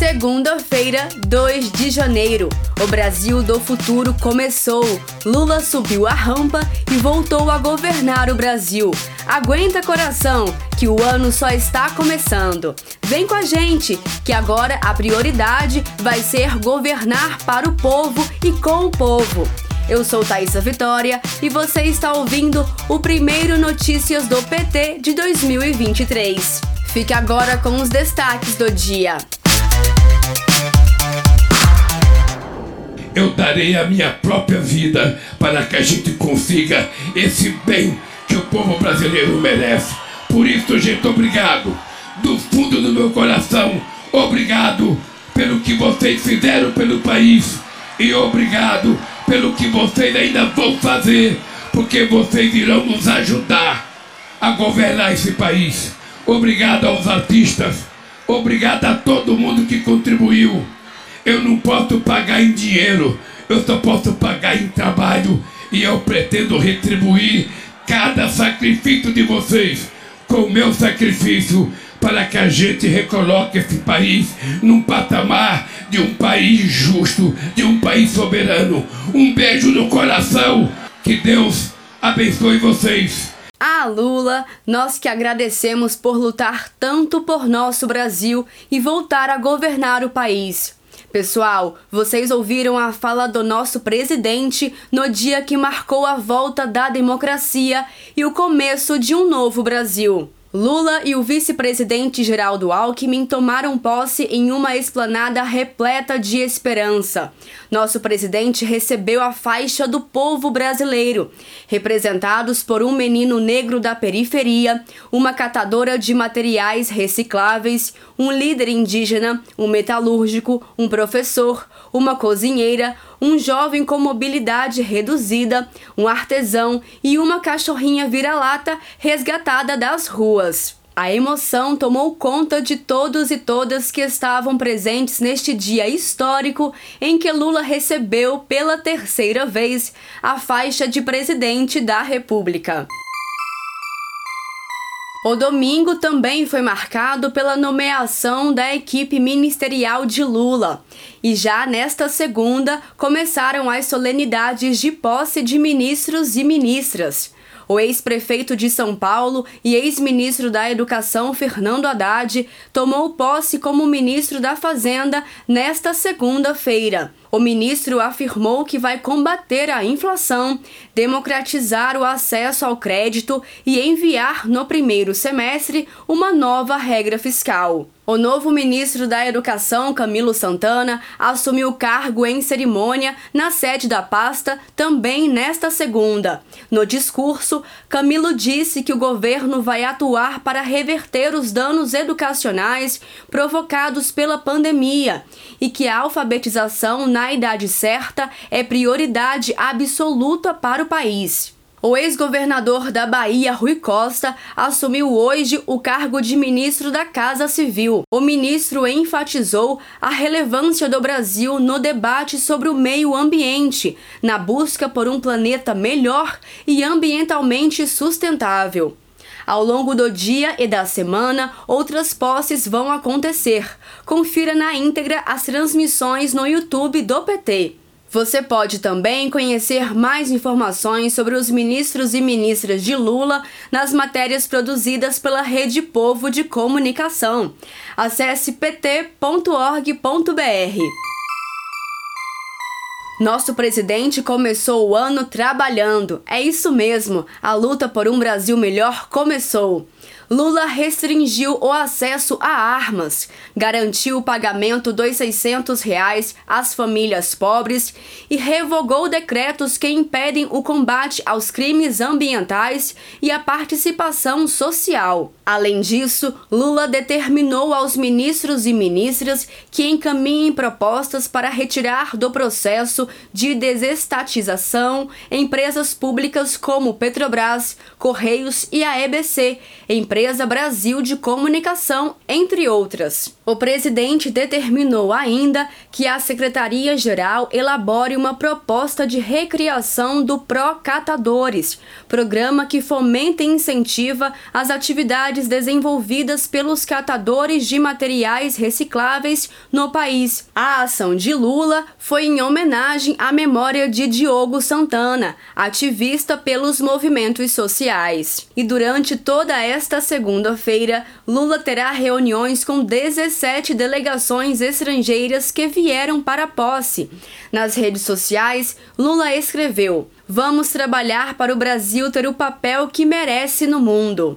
Segunda-feira, 2 de janeiro. O Brasil do futuro começou. Lula subiu a rampa e voltou a governar o Brasil. Aguenta coração, que o ano só está começando. Vem com a gente, que agora a prioridade vai ser governar para o povo e com o povo. Eu sou Thaisa Vitória e você está ouvindo o primeiro Notícias do PT de 2023. Fique agora com os destaques do dia. Eu darei a minha própria vida para que a gente consiga esse bem que o povo brasileiro merece. Por isso, gente, obrigado. Do fundo do meu coração, obrigado pelo que vocês fizeram pelo país e obrigado pelo que vocês ainda vão fazer, porque vocês irão nos ajudar a governar esse país. Obrigado aos artistas, obrigado a todo mundo que contribuiu. Eu não posso pagar em dinheiro, eu só posso pagar em trabalho e eu pretendo retribuir cada sacrifício de vocês com o meu sacrifício para que a gente recoloque esse país num patamar de um país justo, de um país soberano. Um beijo no coração. Que Deus abençoe vocês. Ah, Lula, nós que agradecemos por lutar tanto por nosso Brasil e voltar a governar o país. Pessoal, vocês ouviram a fala do nosso presidente no dia que marcou a volta da democracia e o começo de um novo Brasil. Lula e o vice-presidente Geraldo Alckmin tomaram posse em uma esplanada repleta de esperança. Nosso presidente recebeu a faixa do povo brasileiro, representados por um menino negro da periferia, uma catadora de materiais recicláveis, um líder indígena, um metalúrgico, um professor, uma cozinheira, um jovem com mobilidade reduzida, um artesão e uma cachorrinha vira-lata resgatada das ruas. A emoção tomou conta de todos e todas que estavam presentes neste dia histórico em que Lula recebeu pela terceira vez a faixa de presidente da República. O domingo também foi marcado pela nomeação da equipe ministerial de Lula. E já nesta segunda começaram as solenidades de posse de ministros e ministras. O ex-prefeito de São Paulo e ex-ministro da Educação, Fernando Haddad, tomou posse como ministro da Fazenda nesta segunda-feira. O ministro afirmou que vai combater a inflação, democratizar o acesso ao crédito e enviar no primeiro semestre uma nova regra fiscal. O novo ministro da Educação, Camilo Santana, assumiu o cargo em cerimônia na sede da pasta também nesta segunda. No discurso, Camilo disse que o governo vai atuar para reverter os danos educacionais provocados pela pandemia e que a alfabetização na idade certa é prioridade absoluta para o país. O ex-governador da Bahia, Rui Costa, assumiu hoje o cargo de ministro da Casa Civil. O ministro enfatizou a relevância do Brasil no debate sobre o meio ambiente, na busca por um planeta melhor e ambientalmente sustentável. Ao longo do dia e da semana, outras posses vão acontecer. Confira na íntegra as transmissões no YouTube do PT. Você pode também conhecer mais informações sobre os ministros e ministras de Lula nas matérias produzidas pela Rede Povo de Comunicação. Acesse pt.org.br. Nosso presidente começou o ano trabalhando. É isso mesmo, a luta por um Brasil melhor começou. Lula restringiu o acesso a armas, garantiu o pagamento dos 600 reais às famílias pobres e revogou decretos que impedem o combate aos crimes ambientais e a participação social. Além disso, Lula determinou aos ministros e ministras que encaminhem propostas para retirar do processo de desestatização empresas públicas como Petrobras, Correios e a EBC, empresas Empresa Brasil de Comunicação, entre outras. O presidente determinou ainda que a Secretaria-Geral elabore uma proposta de recriação do Procatadores, programa que fomenta e incentiva as atividades desenvolvidas pelos catadores de materiais recicláveis no país. A ação de Lula foi em homenagem à memória de Diogo Santana, ativista pelos movimentos sociais. E durante toda esta segunda-feira, Lula terá reuniões com 17 delegações estrangeiras que vieram para a posse. Nas redes sociais, Lula escreveu: Vamos trabalhar para o Brasil ter o papel que merece no mundo.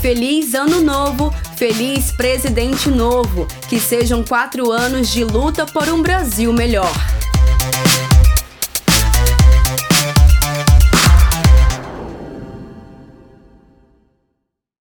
Feliz Ano Novo, feliz Presidente Novo. Que sejam quatro anos de luta por um Brasil melhor.